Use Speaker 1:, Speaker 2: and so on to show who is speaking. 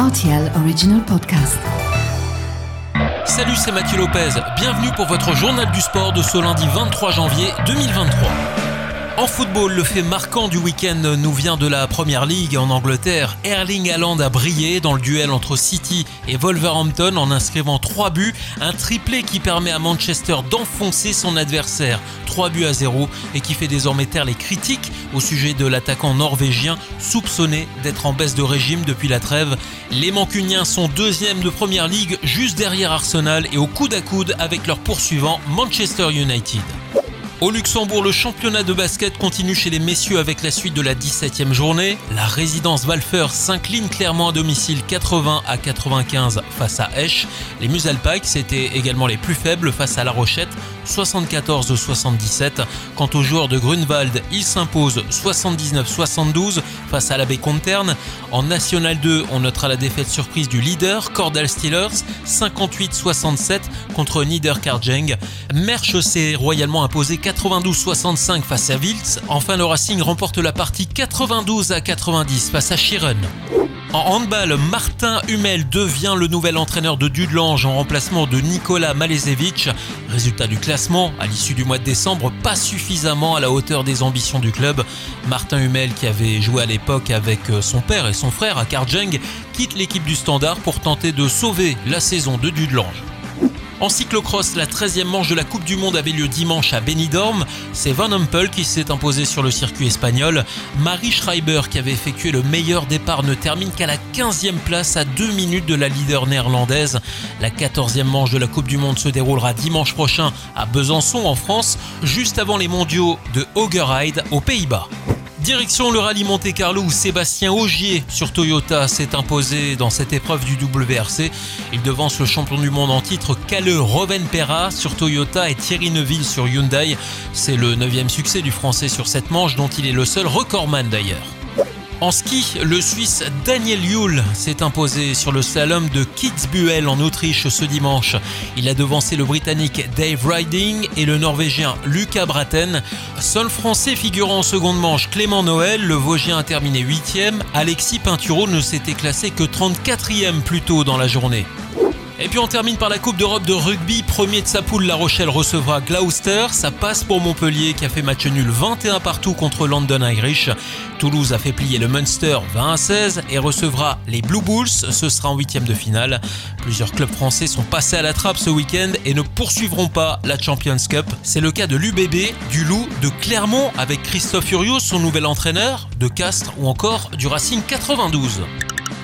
Speaker 1: RTL Original Podcast.
Speaker 2: Salut, c'est Mathieu Lopez. Bienvenue pour votre journal du sport de ce lundi 23 janvier 2023. En football, le fait marquant du week-end nous vient de la Première Ligue en Angleterre. Erling Haaland a brillé dans le duel entre City et Wolverhampton en inscrivant 3 buts, un triplé qui permet à Manchester d'enfoncer son adversaire 3 buts à 0 et qui fait désormais taire les critiques au sujet de l'attaquant norvégien soupçonné d'être en baisse de régime depuis la trêve. Les Mancuniens sont deuxièmes de Première Ligue juste derrière Arsenal et au coude à coude avec leur poursuivant Manchester United. Au Luxembourg, le championnat de basket continue chez les messieurs avec la suite de la 17e journée. La résidence Valfer s'incline clairement à domicile 80 à 95 face à Esch. Les Musalpikes étaient également les plus faibles face à La Rochette 74-77. Quant aux joueurs de Grunwald, ils s'imposent 79-72 face à la Conterne. En National 2, on notera la défaite surprise du leader, Cordal Steelers, 58-67 contre Niederkarjeng. Merch s'est royalement imposé 92-65 face à Wiltz. Enfin, le Racing remporte la partie 92 à 90 face à Chiron. En handball, Martin Hummel devient le nouvel entraîneur de Dudelange en remplacement de Nicolas Malezevich. Résultat du classement, à l'issue du mois de décembre, pas suffisamment à la hauteur des ambitions du club. Martin Hummel, qui avait joué à l'époque avec son père et son frère à Karjeng, quitte l'équipe du Standard pour tenter de sauver la saison de Dudelange. En cyclocross, la 13e manche de la Coupe du Monde avait lieu dimanche à Benidorm. C'est Van Humpel qui s'est imposé sur le circuit espagnol. Marie Schreiber, qui avait effectué le meilleur départ, ne termine qu'à la 15e place à 2 minutes de la leader néerlandaise. La 14e manche de la Coupe du Monde se déroulera dimanche prochain à Besançon en France, juste avant les mondiaux de Hoggeride aux Pays-Bas. Direction le rallye Monte Carlo où Sébastien Augier sur Toyota s'est imposé dans cette épreuve du WRC. Il devance le champion du monde en titre Kalle Rovenpera sur Toyota et Thierry Neuville sur Hyundai. C'est le neuvième succès du français sur cette manche dont il est le seul recordman d'ailleurs. En ski, le Suisse Daniel Yule s'est imposé sur le slalom de Kitzbühel en Autriche ce dimanche. Il a devancé le Britannique Dave Riding et le Norvégien Lucas Braten. Seul Français figurant en seconde manche, Clément Noël, le Vosgien a terminé 8ème. Alexis Pinturo ne s'était classé que 34e plus tôt dans la journée. Et puis on termine par la Coupe d'Europe de rugby. Premier de sa poule, La Rochelle recevra Gloucester. Ça passe pour Montpellier qui a fait match nul 21 partout contre London Irish. Toulouse a fait plier le Munster 20 à 16 et recevra les Blue Bulls. Ce sera en huitième de finale. Plusieurs clubs français sont passés à la trappe ce week-end et ne poursuivront pas la Champions Cup. C'est le cas de l'UBB, du Loup, de Clermont avec Christophe Furios, son nouvel entraîneur, de Castres ou encore du Racing 92.